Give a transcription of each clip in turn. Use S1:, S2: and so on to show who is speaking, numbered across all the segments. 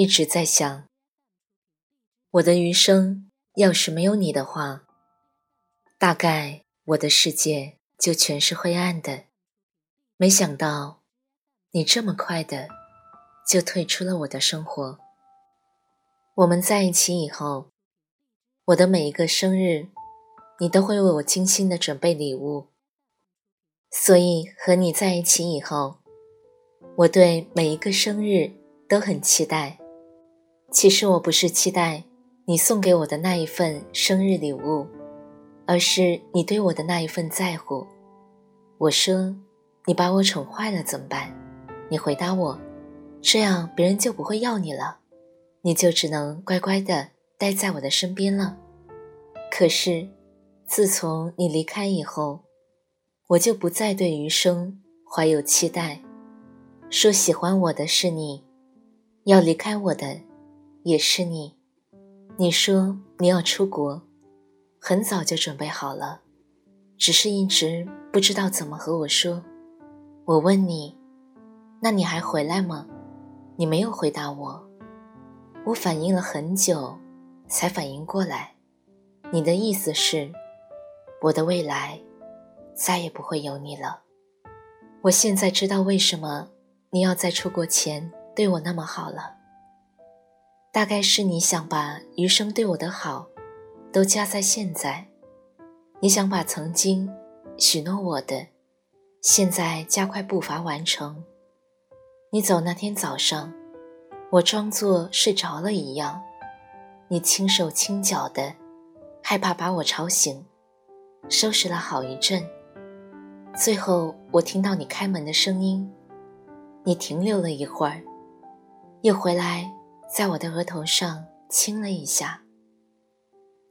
S1: 一直在想，我的余生要是没有你的话，大概我的世界就全是灰暗的。没想到，你这么快的就退出了我的生活。我们在一起以后，我的每一个生日，你都会为我精心的准备礼物。所以和你在一起以后，我对每一个生日都很期待。其实我不是期待你送给我的那一份生日礼物，而是你对我的那一份在乎。我说：“你把我宠坏了怎么办？”你回答我：“这样别人就不会要你了，你就只能乖乖的待在我的身边了。”可是，自从你离开以后，我就不再对余生怀有期待。说喜欢我的是你，要离开我的。也是你，你说你要出国，很早就准备好了，只是一直不知道怎么和我说。我问你，那你还回来吗？你没有回答我。我反应了很久，才反应过来，你的意思是，我的未来再也不会有你了。我现在知道为什么你要在出国前对我那么好了。大概是你想把余生对我的好，都加在现在。你想把曾经许诺我的，现在加快步伐完成。你走那天早上，我装作睡着了一样，你轻手轻脚的，害怕把我吵醒，收拾了好一阵。最后我听到你开门的声音，你停留了一会儿，又回来。在我的额头上亲了一下，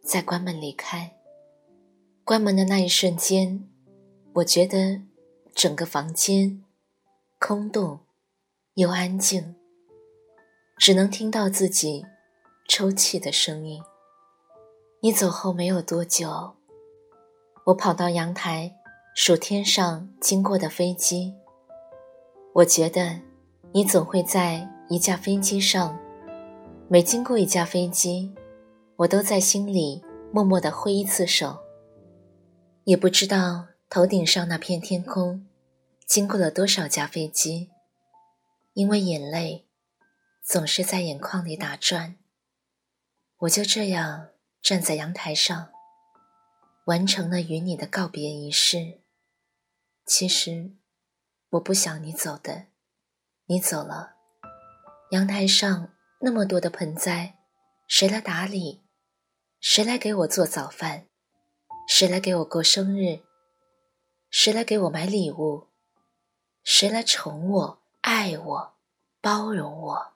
S1: 再关门离开。关门的那一瞬间，我觉得整个房间空洞又安静，只能听到自己抽泣的声音。你走后没有多久，我跑到阳台数天上经过的飞机。我觉得你总会在一架飞机上。每经过一架飞机，我都在心里默默地挥一次手。也不知道头顶上那片天空，经过了多少架飞机，因为眼泪总是在眼眶里打转。我就这样站在阳台上，完成了与你的告别仪式。其实我不想你走的，你走了，阳台上。那么多的盆栽，谁来打理？谁来给我做早饭？谁来给我过生日？谁来给我买礼物？谁来宠我、爱我、包容我？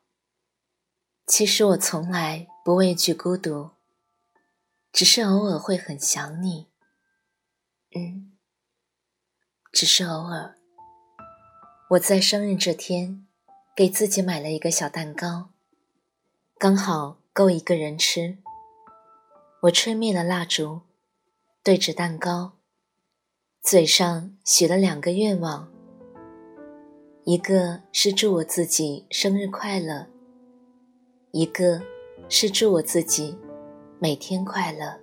S1: 其实我从来不畏惧孤独，只是偶尔会很想你。嗯，只是偶尔。我在生日这天，给自己买了一个小蛋糕。刚好够一个人吃。我吹灭了蜡烛，对着蛋糕，嘴上许了两个愿望。一个是祝我自己生日快乐，一个是祝我自己每天快乐。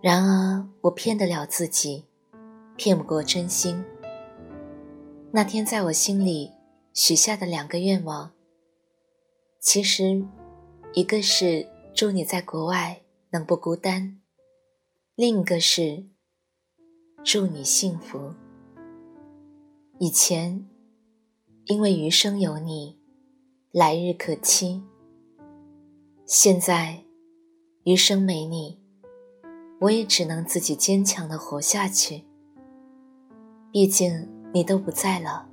S1: 然而我骗得了自己，骗不过真心。那天在我心里许下的两个愿望。其实，一个是祝你在国外能不孤单，另一个是祝你幸福。以前，因为余生有你，来日可期。现在，余生没你，我也只能自己坚强的活下去。毕竟你都不在了，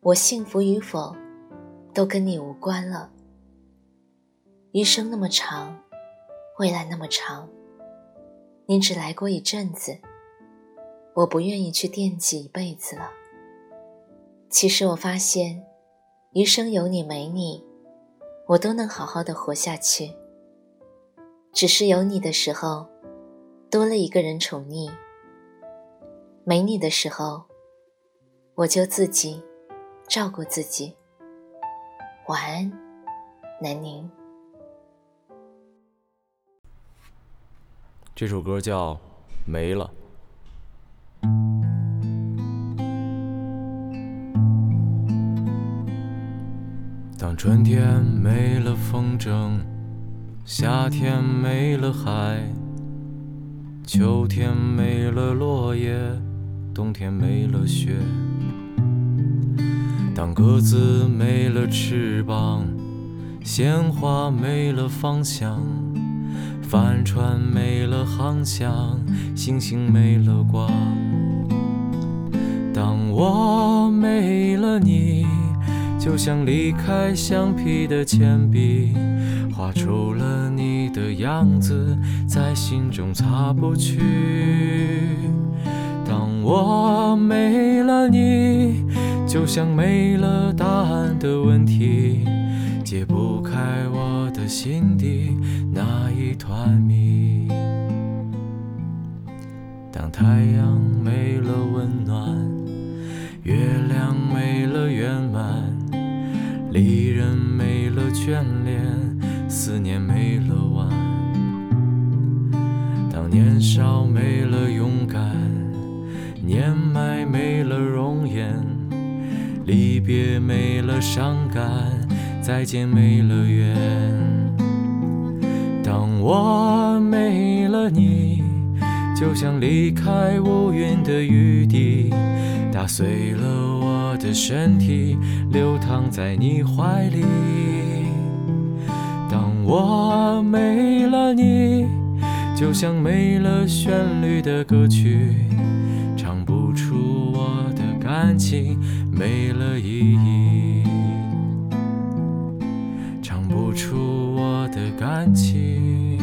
S1: 我幸福与否，都跟你无关了。余生那么长，未来那么长，你只来过一阵子，我不愿意去惦记一辈子了。其实我发现，余生有你没你，我都能好好的活下去。只是有你的时候，多了一个人宠溺；没你的时候，我就自己照顾自己。晚安，南宁。
S2: 这首歌叫《没了》。当春天没了风筝，夏天没了海，秋天没了落叶，冬天没了雪。当鸽子没了翅膀，鲜花没了方向。帆船没了航向，星星没了光。当我没了你，就像离开橡皮的铅笔，画出了你的样子，在心中擦不去。当我没了你，就像没了答案的问题。解不开我心底那一团迷。当太阳没了温暖，月亮没了圆满，离人没了眷恋，思念没了完。当年少没了勇敢，年迈没了容颜，离别没了伤感。再见没了缘，我没了你，就像离开乌云的雨滴，打碎了我的身体，流淌在你怀里。当我没了你，就像没了旋律的歌曲，唱不出我的感情，没了意义。唱不出我的感情。